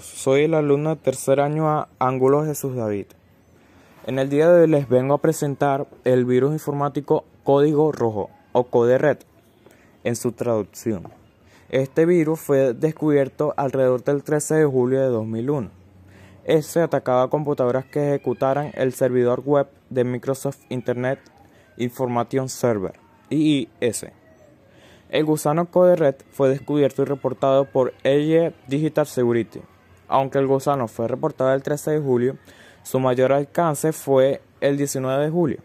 Soy el alumno de tercer año a Ángulo Jesús David. En el día de hoy les vengo a presentar el virus informático Código Rojo o Code Red en su traducción. Este virus fue descubierto alrededor del 13 de julio de 2001. Este atacaba computadoras que ejecutaran el servidor web de Microsoft Internet Information Server, IIS. El gusano Code Red fue descubierto y reportado por EYE Digital Security aunque el gusano fue reportado el 13 de julio, su mayor alcance fue el 19 de julio.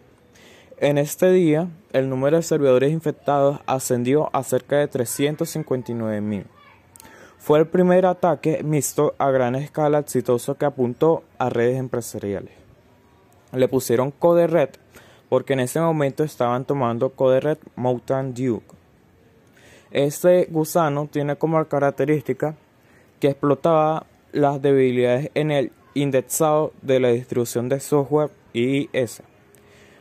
En este día, el número de servidores infectados ascendió a cerca de 359 mil. Fue el primer ataque mixto a gran escala exitoso que apuntó a redes empresariales. Le pusieron Code Red porque en ese momento estaban tomando Code Red Mountain Dew. Este gusano tiene como característica que explotaba las debilidades en el indexado de la distribución de software IIS,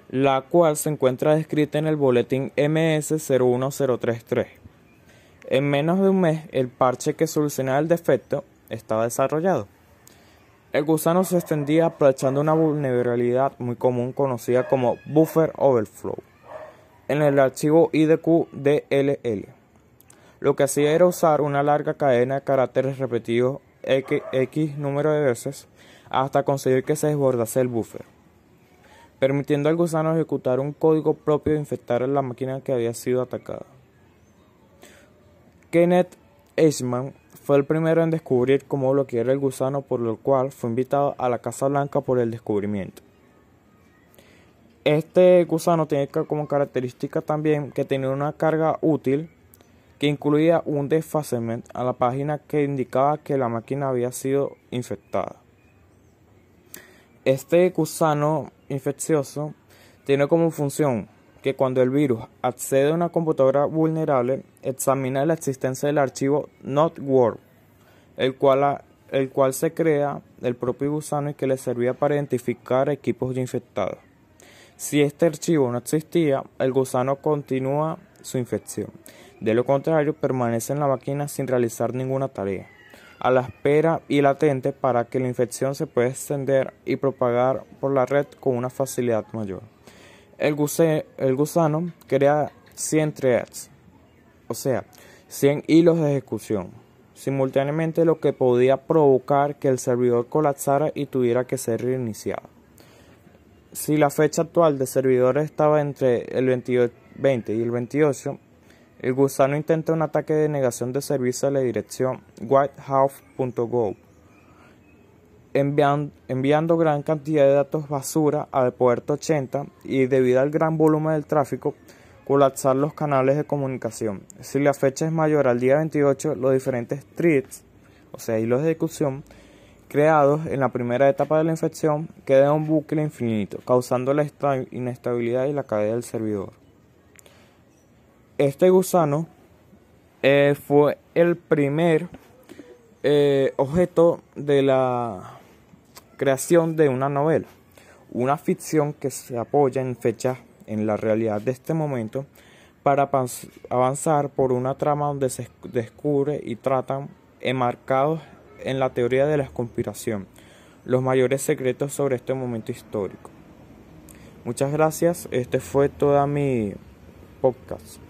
la cual se encuentra descrita en el boletín MS01033. En menos de un mes, el parche que solucionaba el defecto estaba desarrollado. El gusano se extendía aprovechando una vulnerabilidad muy común conocida como buffer overflow en el archivo IDQ DLL. Lo que hacía era usar una larga cadena de caracteres repetidos X, número de veces hasta conseguir que se desbordase el buffer, permitiendo al gusano ejecutar un código propio de infectar la máquina que había sido atacada. Kenneth Eastman fue el primero en descubrir cómo bloquear el gusano, por lo cual fue invitado a la Casa Blanca por el descubrimiento. Este gusano tiene como característica también que tenía una carga útil que incluía un desfacement a la página que indicaba que la máquina había sido infectada. Este gusano infeccioso tiene como función que cuando el virus accede a una computadora vulnerable, examina la existencia del archivo NotWord, el cual, el cual se crea el propio gusano y que le servía para identificar equipos infectados. Si este archivo no existía, el gusano continúa su infección. De lo contrario, permanece en la máquina sin realizar ninguna tarea, a la espera y latente para que la infección se pueda extender y propagar por la red con una facilidad mayor. El, gusano crea 100 threads, o sea, 100 hilos de ejecución, simultáneamente lo que podía provocar que el servidor colapsara y tuviera que ser reiniciado. Si la fecha actual de servidores estaba entre el 20 y el 28, el gusano intenta un ataque de negación de servicio a la dirección whitehouse.gov, enviando, enviando gran cantidad de datos basura al puerto 80 y debido al gran volumen del tráfico, colapsar los canales de comunicación. Si la fecha es mayor al día 28, los diferentes threads, o sea, hilos de ejecución, creados en la primera etapa de la infección, quedan en un bucle infinito, causando la inestabilidad y la caída del servidor. Este gusano eh, fue el primer eh, objeto de la creación de una novela, una ficción que se apoya en fechas en la realidad de este momento para avanzar por una trama donde se descubre y tratan enmarcados en la teoría de la conspiración los mayores secretos sobre este momento histórico. Muchas gracias, este fue toda mi podcast.